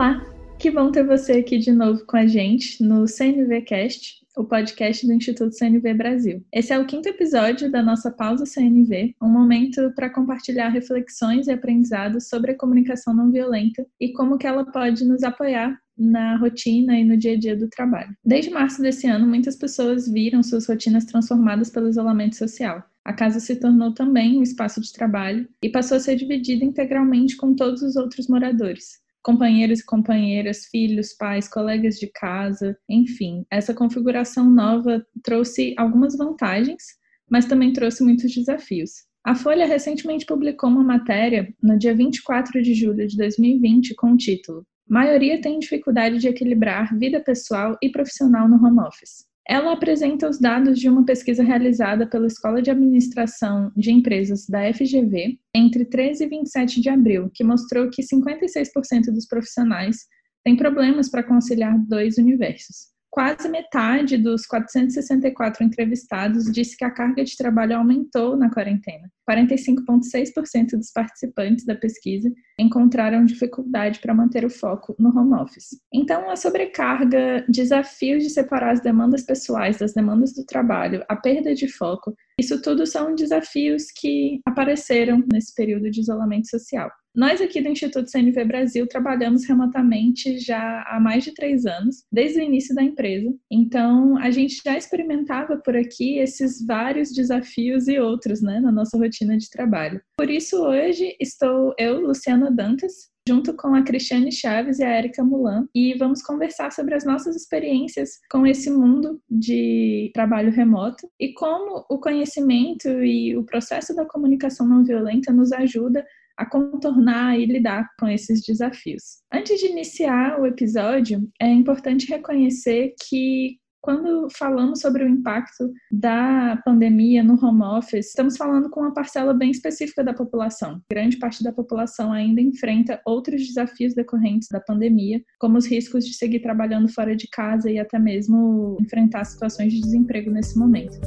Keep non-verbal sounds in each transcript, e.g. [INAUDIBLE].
Olá, que bom ter você aqui de novo com a gente no CNVcast, o podcast do Instituto CNV Brasil. Esse é o quinto episódio da nossa pausa CNV, um momento para compartilhar reflexões e aprendizados sobre a comunicação não violenta e como que ela pode nos apoiar na rotina e no dia a dia do trabalho. Desde março desse ano, muitas pessoas viram suas rotinas transformadas pelo isolamento social. A casa se tornou também um espaço de trabalho e passou a ser dividida integralmente com todos os outros moradores companheiros e companheiras, filhos, pais, colegas de casa, enfim. Essa configuração nova trouxe algumas vantagens, mas também trouxe muitos desafios. A Folha recentemente publicou uma matéria no dia 24 de julho de 2020 com o título Maioria tem dificuldade de equilibrar vida pessoal e profissional no home office. Ela apresenta os dados de uma pesquisa realizada pela Escola de Administração de Empresas da FGV entre 13 e 27 de abril, que mostrou que 56% dos profissionais têm problemas para conciliar dois universos. Quase metade dos 464 entrevistados disse que a carga de trabalho aumentou na quarentena. 45,6% dos participantes da pesquisa encontraram dificuldade para manter o foco no home office. Então, a sobrecarga, desafios de separar as demandas pessoais das demandas do trabalho, a perda de foco, isso tudo são desafios que apareceram nesse período de isolamento social. Nós aqui do Instituto CNV Brasil trabalhamos remotamente já há mais de três anos, desde o início da empresa. Então, a gente já experimentava por aqui esses vários desafios e outros, né, na nossa rotina de trabalho. Por isso, hoje estou eu, Luciana Dantas, junto com a Cristiane Chaves e a Erika Mulan, e vamos conversar sobre as nossas experiências com esse mundo de trabalho remoto e como o conhecimento e o processo da comunicação não violenta nos ajuda a contornar e lidar com esses desafios. Antes de iniciar o episódio, é importante reconhecer que quando falamos sobre o impacto da pandemia no home office, estamos falando com uma parcela bem específica da população. Grande parte da população ainda enfrenta outros desafios decorrentes da pandemia, como os riscos de seguir trabalhando fora de casa e até mesmo enfrentar situações de desemprego nesse momento.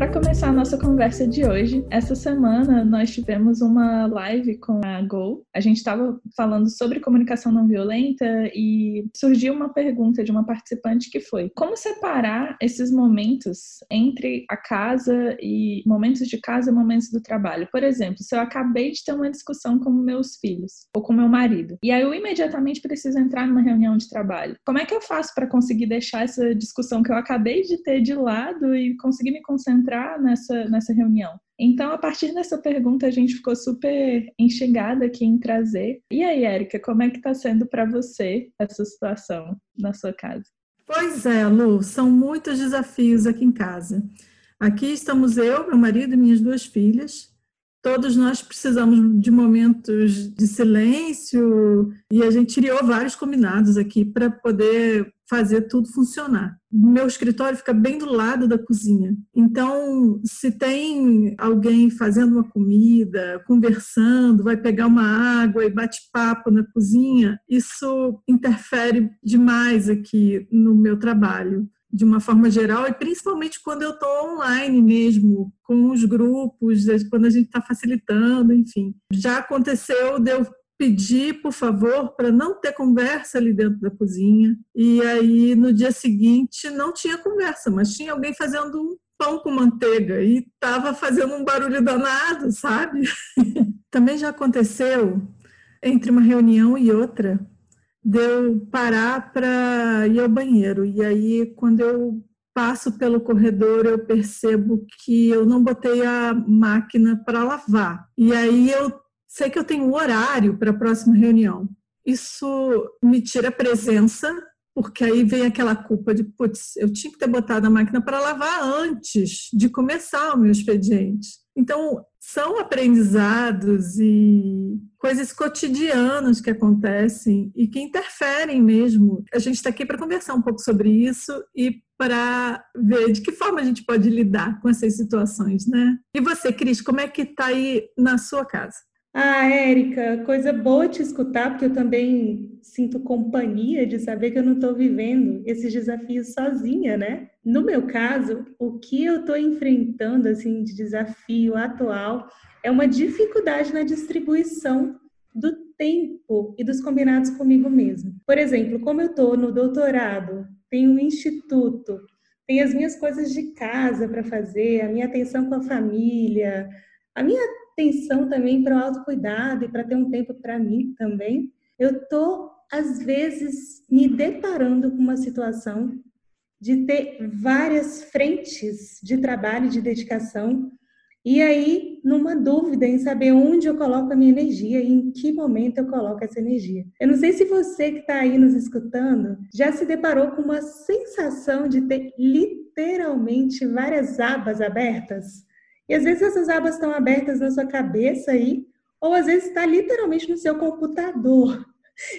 Para começar a nossa conversa de hoje, essa semana nós tivemos uma live com a Go. A gente estava falando sobre comunicação não violenta e surgiu uma pergunta de uma participante que foi: como separar esses momentos entre a casa e momentos de casa e momentos do trabalho? Por exemplo, se eu acabei de ter uma discussão com meus filhos ou com meu marido e aí eu imediatamente preciso entrar numa reunião de trabalho, como é que eu faço para conseguir deixar essa discussão que eu acabei de ter de lado e conseguir me concentrar entrar nessa, nessa reunião? Então, a partir dessa pergunta, a gente ficou super instigada aqui em trazer. E aí, Érica, como é que está sendo para você essa situação na sua casa? Pois é, Lu, são muitos desafios aqui em casa. Aqui estamos eu, meu marido e minhas duas filhas. Todos nós precisamos de momentos de silêncio e a gente criou vários combinados aqui para poder fazer tudo funcionar. Meu escritório fica bem do lado da cozinha. Então, se tem alguém fazendo uma comida, conversando, vai pegar uma água e bate papo na cozinha, isso interfere demais aqui no meu trabalho de uma forma geral e principalmente quando eu estou online mesmo, com os grupos, quando a gente está facilitando, enfim. Já aconteceu de eu pedir, por favor, para não ter conversa ali dentro da cozinha. E aí, no dia seguinte, não tinha conversa, mas tinha alguém fazendo um pão com manteiga e estava fazendo um barulho danado, sabe? [LAUGHS] Também já aconteceu, entre uma reunião e outra, de eu parar para ir ao banheiro. E aí, quando eu passo pelo corredor, eu percebo que eu não botei a máquina para lavar. E aí eu sei que eu tenho um horário para a próxima reunião. Isso me tira presença, porque aí vem aquela culpa de, putz, eu tinha que ter botado a máquina para lavar antes de começar o meu expediente. Então, são aprendizados e coisas cotidianas que acontecem e que interferem mesmo. A gente está aqui para conversar um pouco sobre isso e para ver de que forma a gente pode lidar com essas situações, né? E você, Cris, como é que está aí na sua casa? Ah, Érica, coisa boa te escutar, porque eu também sinto companhia de saber que eu não estou vivendo esses desafios sozinha, né? No meu caso, o que eu estou enfrentando assim de desafio atual é uma dificuldade na distribuição do tempo e dos combinados comigo mesmo. Por exemplo, como eu estou no doutorado, tenho um instituto, tenho as minhas coisas de casa para fazer, a minha atenção com a família, a minha atenção também para o autocuidado e para ter um tempo para mim também, eu estou, às vezes, me deparando com uma situação de ter várias frentes de trabalho e de dedicação, e aí, numa dúvida em saber onde eu coloco a minha energia e em que momento eu coloco essa energia. Eu não sei se você que está aí nos escutando já se deparou com uma sensação de ter literalmente várias abas abertas e às vezes essas abas estão abertas na sua cabeça aí, ou às vezes está literalmente no seu computador.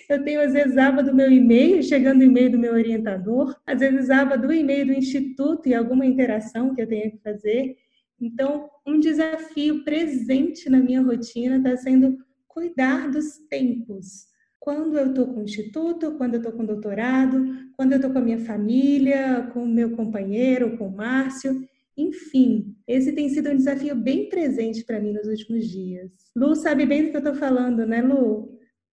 Eu tenho às vezes aba do meu e-mail, chegando e-mail do meu orientador, às vezes aba do e-mail do instituto e alguma interação que eu tenho que fazer. Então, um desafio presente na minha rotina está sendo cuidar dos tempos. Quando eu estou com o instituto, quando eu estou com o doutorado, quando eu estou com a minha família, com o meu companheiro, com o Márcio. Enfim, esse tem sido um desafio bem presente para mim nos últimos dias. Lu sabe bem do que eu estou falando, né, Lu?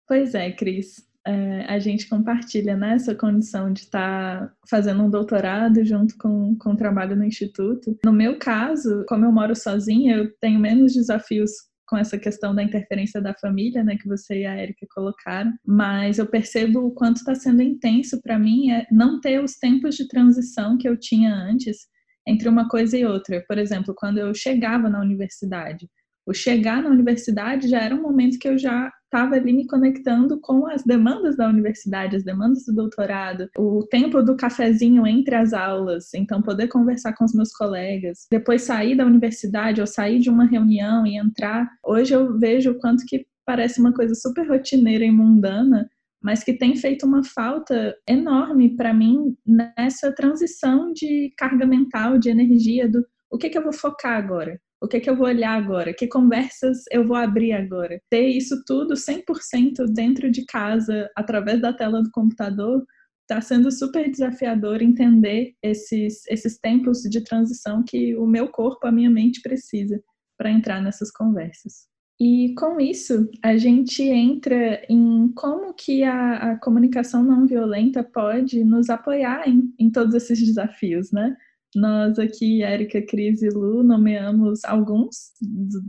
Pois é, Cris. É, a gente compartilha né, condição de estar tá fazendo um doutorado junto com, com trabalho no instituto. No meu caso, como eu moro sozinha, eu tenho menos desafios com essa questão da interferência da família, né, que você e a Erika colocaram, mas eu percebo o quanto está sendo intenso para mim é não ter os tempos de transição que eu tinha antes entre uma coisa e outra. Por exemplo, quando eu chegava na universidade, o chegar na universidade já era um momento que eu já estava ali me conectando com as demandas da universidade, as demandas do doutorado, o tempo do cafezinho entre as aulas, então poder conversar com os meus colegas, depois sair da universidade ou sair de uma reunião e entrar. Hoje eu vejo o quanto que parece uma coisa super rotineira e mundana, mas que tem feito uma falta enorme para mim nessa transição de carga mental, de energia, do o que, que eu vou focar agora? O que, que eu vou olhar agora? Que conversas eu vou abrir agora? Ter isso tudo 100% dentro de casa, através da tela do computador, está sendo super desafiador entender esses, esses tempos de transição que o meu corpo, a minha mente precisa para entrar nessas conversas. E com isso, a gente entra em como que a, a comunicação não violenta pode nos apoiar em, em todos esses desafios, né? Nós aqui, Érica, Cris e Lu, nomeamos alguns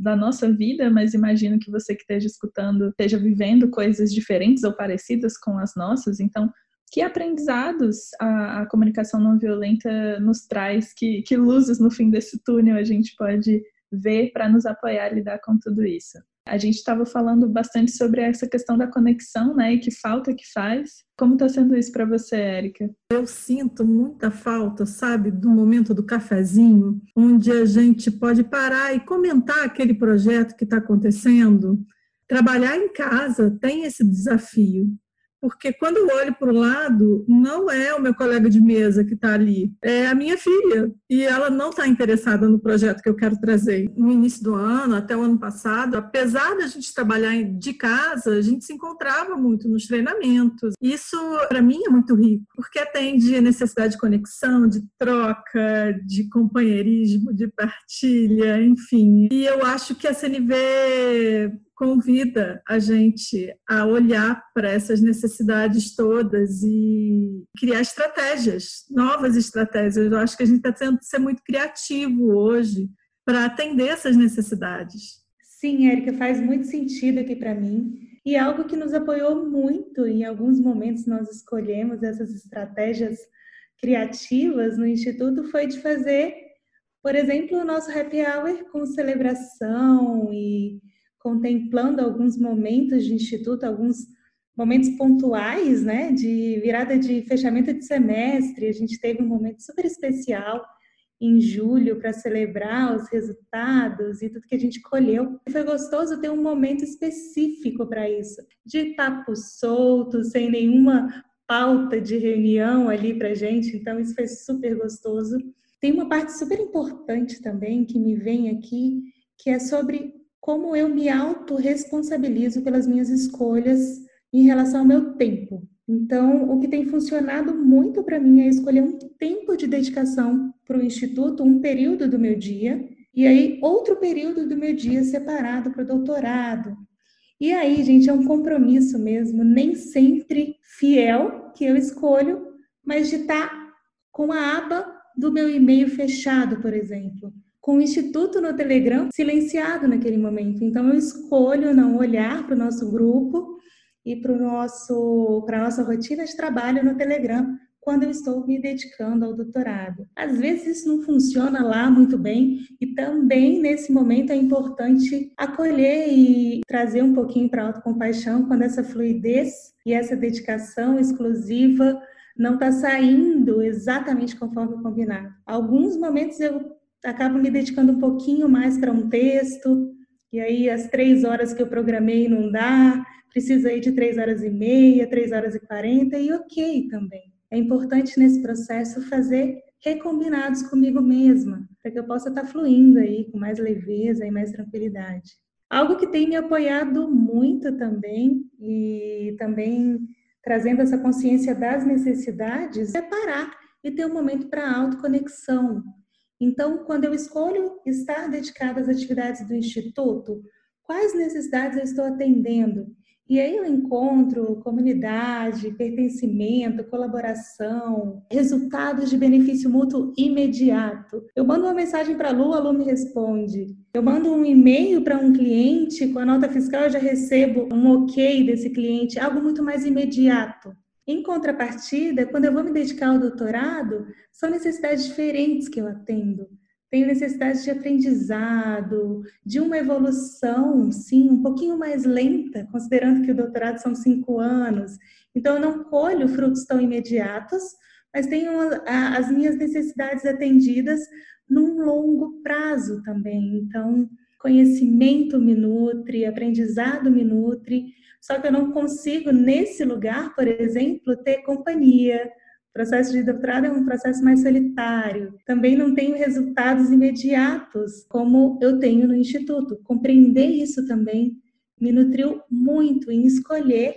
da nossa vida, mas imagino que você que esteja escutando esteja vivendo coisas diferentes ou parecidas com as nossas. Então, que aprendizados a, a comunicação não violenta nos traz? Que, que luzes no fim desse túnel a gente pode ver para nos apoiar a lidar com tudo isso. A gente estava falando bastante sobre essa questão da conexão, né? E que falta que faz. Como está sendo isso para você, Érica? Eu sinto muita falta, sabe, do momento do cafezinho, onde a gente pode parar e comentar aquele projeto que está acontecendo. Trabalhar em casa tem esse desafio, porque quando eu olho para o lado, não é o meu colega de mesa que está ali, é a minha filha. E ela não está interessada no projeto que eu quero trazer. No início do ano, até o ano passado, apesar da gente trabalhar de casa, a gente se encontrava muito nos treinamentos. Isso, para mim, é muito rico, porque atende a necessidade de conexão, de troca, de companheirismo, de partilha, enfim. E eu acho que a CNV convida a gente a olhar para essas necessidades todas e criar estratégias, novas estratégias. Eu acho que a gente está tendo que ser muito criativo hoje para atender essas necessidades. Sim, Érica, faz muito sentido aqui para mim. E algo que nos apoiou muito, em alguns momentos nós escolhemos essas estratégias criativas no Instituto, foi de fazer, por exemplo, o nosso happy hour com celebração e contemplando alguns momentos de instituto, alguns momentos pontuais, né, de virada de fechamento de semestre. A gente teve um momento super especial em julho para celebrar os resultados e tudo que a gente colheu. Foi gostoso ter um momento específico para isso, de papo solto, sem nenhuma pauta de reunião ali para gente. Então isso foi super gostoso. Tem uma parte super importante também que me vem aqui, que é sobre como eu me autorresponsabilizo pelas minhas escolhas em relação ao meu tempo. Então, o que tem funcionado muito para mim é escolher um tempo de dedicação para o instituto, um período do meu dia, e aí outro período do meu dia separado para o doutorado. E aí, gente, é um compromisso mesmo, nem sempre fiel que eu escolho, mas de estar tá com a aba do meu e-mail fechado, por exemplo com o Instituto no Telegram silenciado naquele momento. Então, eu escolho não olhar para o nosso grupo e para nosso para nossa rotina de trabalho no Telegram quando eu estou me dedicando ao doutorado. Às vezes isso não funciona lá muito bem e também nesse momento é importante acolher e trazer um pouquinho para a autocompaixão quando essa fluidez e essa dedicação exclusiva não está saindo exatamente conforme combinado. Alguns momentos eu acabo me dedicando um pouquinho mais para um texto, e aí as três horas que eu programei não dá, precisa aí de três horas e meia, três horas e quarenta, e ok também. É importante nesse processo fazer recombinados comigo mesma, para que eu possa estar tá fluindo aí com mais leveza e mais tranquilidade. Algo que tem me apoiado muito também, e também trazendo essa consciência das necessidades, é parar e ter um momento para autoconexão, então, quando eu escolho estar dedicada às atividades do Instituto, quais necessidades eu estou atendendo? E aí eu encontro comunidade, pertencimento, colaboração, resultados de benefício mútuo imediato. Eu mando uma mensagem para a Lu, a Lu me responde. Eu mando um e-mail para um cliente, com a nota fiscal eu já recebo um ok desse cliente, algo muito mais imediato. Em contrapartida, quando eu vou me dedicar ao doutorado, são necessidades diferentes que eu atendo. Tenho necessidade de aprendizado, de uma evolução, sim, um pouquinho mais lenta, considerando que o doutorado são cinco anos. Então, eu não colho frutos tão imediatos, mas tenho as minhas necessidades atendidas num longo prazo também. Então, conhecimento me nutre, aprendizado me nutre, só que eu não consigo, nesse lugar, por exemplo, ter companhia. O processo de doutorado é um processo mais solitário. Também não tenho resultados imediatos, como eu tenho no Instituto. Compreender isso também me nutriu muito em escolher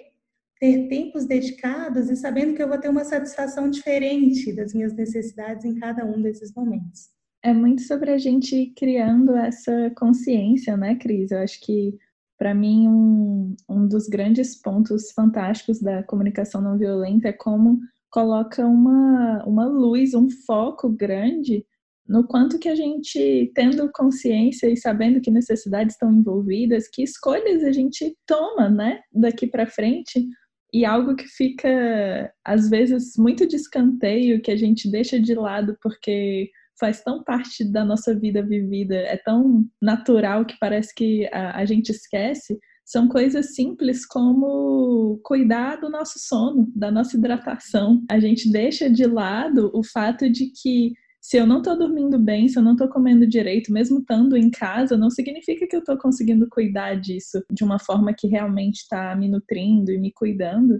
ter tempos dedicados e sabendo que eu vou ter uma satisfação diferente das minhas necessidades em cada um desses momentos. É muito sobre a gente criando essa consciência, né, Cris? Eu acho que para mim, um, um dos grandes pontos fantásticos da comunicação não violenta é como coloca uma, uma luz, um foco grande no quanto que a gente, tendo consciência e sabendo que necessidades estão envolvidas, que escolhas a gente toma, né, daqui para frente, e algo que fica, às vezes, muito de escanteio, que a gente deixa de lado porque faz tão parte da nossa vida vivida, é tão natural que parece que a, a gente esquece, são coisas simples como cuidar do nosso sono, da nossa hidratação. A gente deixa de lado o fato de que se eu não estou dormindo bem, se eu não estou comendo direito, mesmo estando em casa, não significa que eu estou conseguindo cuidar disso de uma forma que realmente está me nutrindo e me cuidando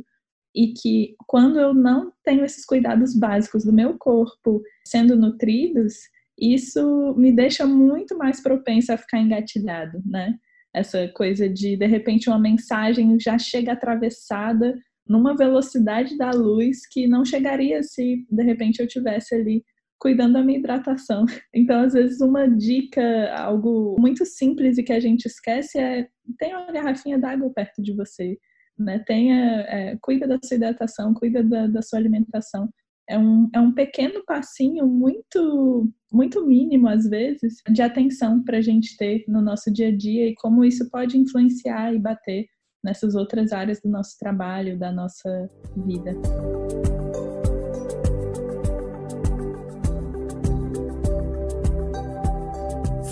e que quando eu não tenho esses cuidados básicos do meu corpo sendo nutridos, isso me deixa muito mais propensa a ficar engatilhado, né? Essa coisa de de repente uma mensagem já chega atravessada numa velocidade da luz que não chegaria se de repente eu tivesse ali cuidando da minha hidratação. [LAUGHS] Então, às vezes, uma dica, algo muito simples e que a gente esquece é tenha uma garrafinha d'água perto de você né? Tenha, é, cuida da sua hidratação, cuida da, da sua alimentação. É um, é um pequeno passinho muito, muito mínimo, às vezes, de atenção para a gente ter no nosso dia a dia e como isso pode influenciar e bater nessas outras áreas do nosso trabalho, da nossa vida.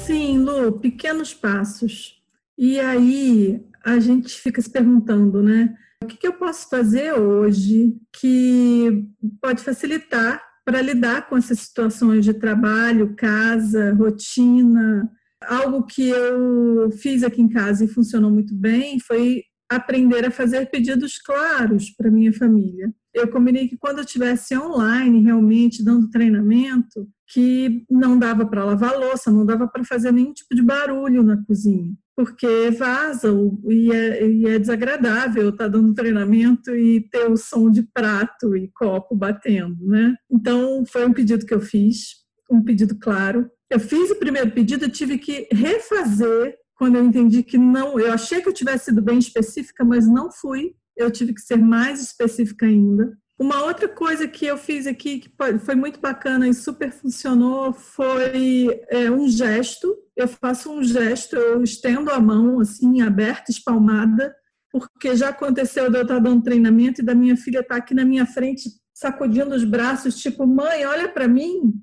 Sim, Lu, pequenos passos. E aí, a gente fica se perguntando, né? O que, que eu posso fazer hoje que pode facilitar para lidar com essas situações de trabalho, casa, rotina? Algo que eu fiz aqui em casa e funcionou muito bem foi aprender a fazer pedidos claros para minha família. Eu combinei que quando eu estivesse online, realmente dando treinamento, que não dava para lavar louça, não dava para fazer nenhum tipo de barulho na cozinha. Porque vaza e é, e é desagradável estar tá dando treinamento e ter o som de prato e copo batendo, né? Então, foi um pedido que eu fiz, um pedido claro. Eu fiz o primeiro pedido, eu tive que refazer quando eu entendi que não, eu achei que eu tivesse sido bem específica, mas não fui. Eu tive que ser mais específica ainda. Uma outra coisa que eu fiz aqui que foi muito bacana e super funcionou foi é, um gesto. Eu faço um gesto, eu estendo a mão assim, aberta, espalmada, porque já aconteceu de eu estar dando treinamento e da minha filha estar aqui na minha frente sacudindo os braços, tipo, mãe, olha para mim.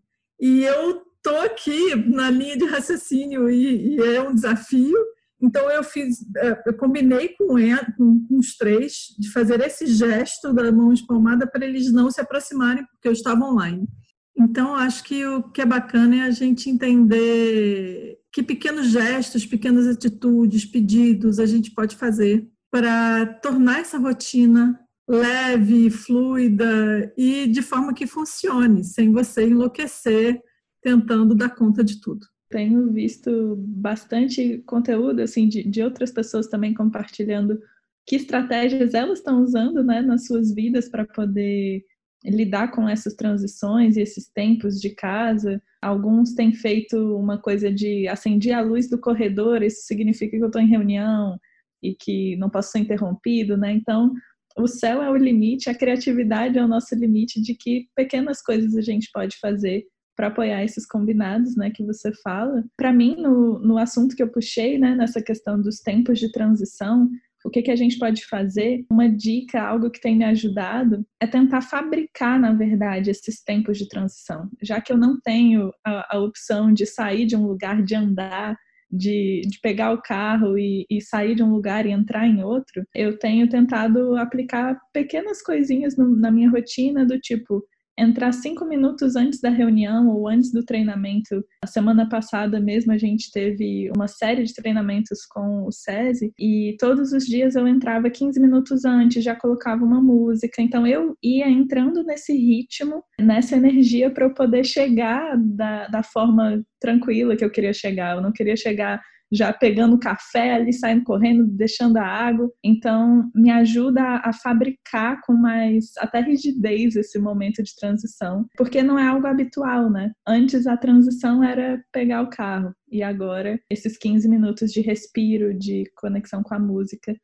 E eu tô aqui na linha de raciocínio e, e é um desafio. Então eu fiz, é, eu combinei com, com, com, os três de fazer esse gesto da mão espalmada para eles não se aproximarem porque eu estava online. Então acho que o que é bacana é a gente entender que pequenos gestos, pequenas atitudes, pedidos a gente pode fazer para tornar essa rotina leve, fluida e de forma que funcione, sem você enlouquecer tentando dar conta de tudo tenho visto bastante conteúdo assim de, de outras pessoas também compartilhando que estratégias elas estão usando né, nas suas vidas para poder lidar com essas transições e esses tempos de casa. Alguns têm feito uma coisa de acender a luz do corredor, isso significa que eu estou em reunião e que não posso ser interrompido, né? Então, o céu é o limite, a criatividade é o nosso limite de que pequenas coisas a gente pode fazer para apoiar esses combinados, né, que você fala. Para mim, no, no assunto que eu puxei, né, nessa questão dos tempos de transição, o que, que a gente pode fazer? Uma dica, algo que tem me ajudado, é tentar fabricar, na verdade, esses tempos de transição. Já que eu não tenho a, a opção de sair de um lugar, de andar, de, de pegar o carro e, e, sair de um lugar e entrar em outro, eu tenho tentado aplicar pequenas coisinhas no, na minha rotina, do tipo, entrar cinco minutos antes da reunião ou antes do treinamento. A semana passada mesmo a gente teve uma série de treinamentos com o SESI e todos os dias eu entrava 15 minutos antes, já colocava uma música. Então eu ia entrando nesse ritmo, nessa energia para eu poder chegar da, da forma tranquila que eu queria chegar. Eu não queria chegar já pegando café ali, saindo correndo, deixando a água. Então, me ajuda a, fabricar com mais até rigidez esse momento de transição, porque não é algo habitual, né? Antes a transição era pegar o carro e agora esses 15 minutos de respiro, de conexão com a música.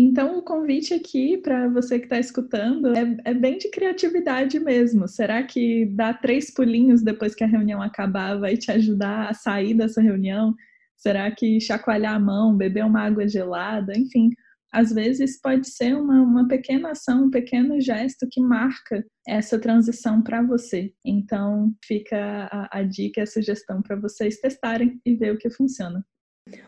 Então, o convite aqui para você que está escutando é, é, bem de criatividade mesmo. Será que dar três pulinhos depois que a reunião acabar vai te ajudar a sair dessa reunião? Será que chacoalhar a mão, beber uma água gelada, enfim, às vezes pode ser uma, uma pequena ação, um pequeno gesto que marca essa transição para você. Então, fica a, a dica, a sugestão para vocês testarem e ver o que funciona.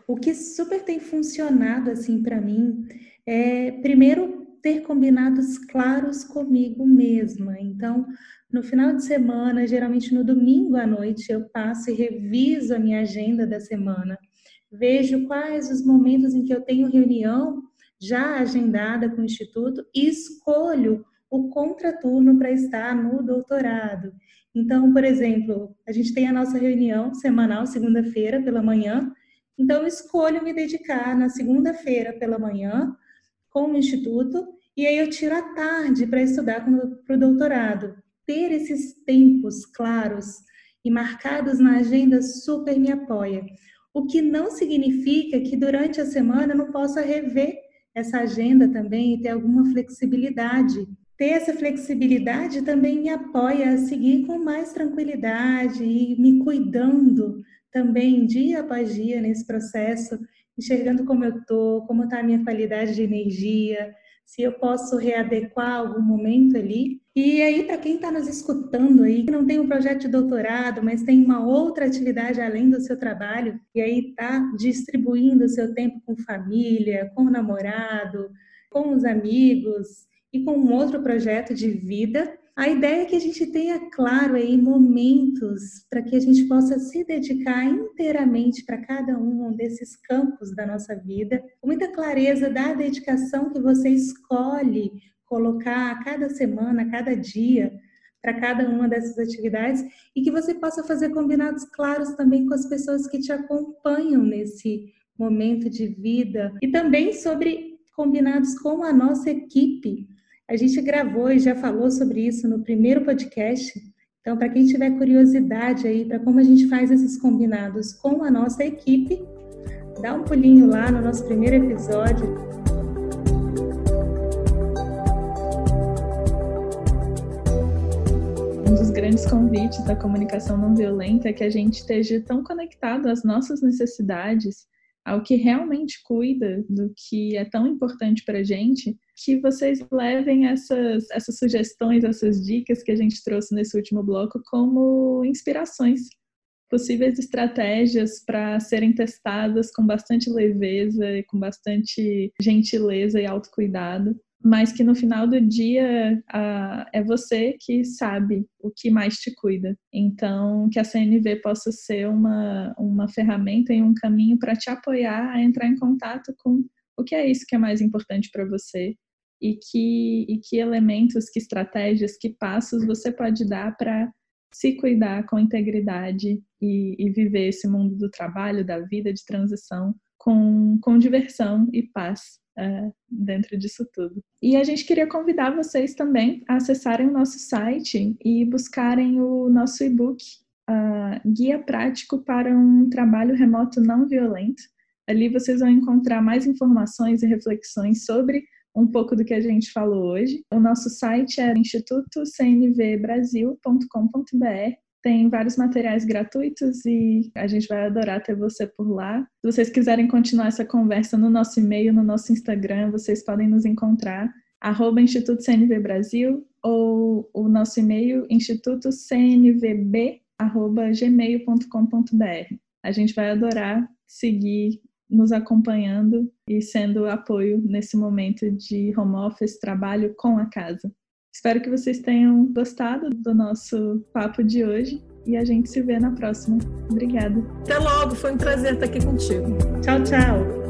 O que super tem funcionado assim para mim é primeiro ter combinados claros comigo mesma. Então, no final de semana, geralmente no domingo à noite, eu passo e reviso a minha agenda da semana. Vejo quais os momentos em que eu tenho reunião já agendada com o Instituto e escolho o contraturno para estar no doutorado. Então, por exemplo, a gente tem a nossa reunião semanal, segunda-feira pela manhã. Então, escolho me dedicar na segunda-feira pela manhã com o Instituto e aí eu tiro a tarde para estudar para o doutorado ter esses tempos claros e marcados na agenda super me apoia. O que não significa que durante a semana eu não possa rever essa agenda também e ter alguma flexibilidade. Ter essa flexibilidade também me apoia a seguir com mais tranquilidade e me cuidando também dia após dia nesse processo, enxergando como eu estou, como está a minha qualidade de energia, se eu posso readequar algum momento ali. E aí, para quem está nos escutando aí, que não tem um projeto de doutorado, mas tem uma outra atividade além do seu trabalho, e aí está distribuindo o seu tempo com família, com o namorado, com os amigos e com um outro projeto de vida, a ideia é que a gente tenha claro aí momentos para que a gente possa se dedicar inteiramente para cada um desses campos da nossa vida, com muita clareza da dedicação que você escolhe colocar a cada semana, a cada dia, para cada uma dessas atividades e que você possa fazer combinados claros também com as pessoas que te acompanham nesse momento de vida e também sobre combinados com a nossa equipe. A gente gravou e já falou sobre isso no primeiro podcast. Então, para quem tiver curiosidade aí para como a gente faz esses combinados com a nossa equipe, dá um pulinho lá no nosso primeiro episódio. Um dos grandes convites da comunicação não violenta é que a gente esteja tão conectado às nossas necessidades ao que realmente cuida do que é tão importante para a gente, que vocês levem essas, essas sugestões, essas dicas que a gente trouxe nesse último bloco como inspirações, possíveis estratégias para serem testadas com bastante leveza e com bastante gentileza e autocuidado mas que no final do dia é você que sabe o que mais te cuida. Então, que a CNV possa ser uma, uma ferramenta e um caminho para te apoiar a entrar em contato com o que é isso que é mais importante para você e que, e que elementos, que estratégias, que passos você pode dar para se cuidar com integridade e, e viver esse mundo do trabalho, da vida, de transição com, com diversão e paz é, dentro disso tudo. E a gente queria convidar vocês também a acessarem o nosso site e buscarem o nosso e-book, uh, Guia Prático para um Trabalho Remoto Não Violento. Ali vocês vão encontrar mais informações e reflexões sobre um pouco do que a gente falou hoje. O nosso site é institutocnvbrasil.com.br tem vários materiais gratuitos e a gente vai adorar ter você por lá. Se vocês quiserem continuar essa conversa no nosso e-mail, no nosso Instagram, vocês podem nos encontrar arroba Instituto CNV Brasil ou o nosso e-mail institutocnvb@gmail.com.br. A gente vai adorar seguir nos acompanhando e sendo apoio nesse momento de home office, trabalho com a casa. Espero que vocês tenham gostado do nosso papo de hoje e a gente se vê na próxima. Obrigada. Até logo, foi um prazer estar aqui contigo. Tchau, tchau.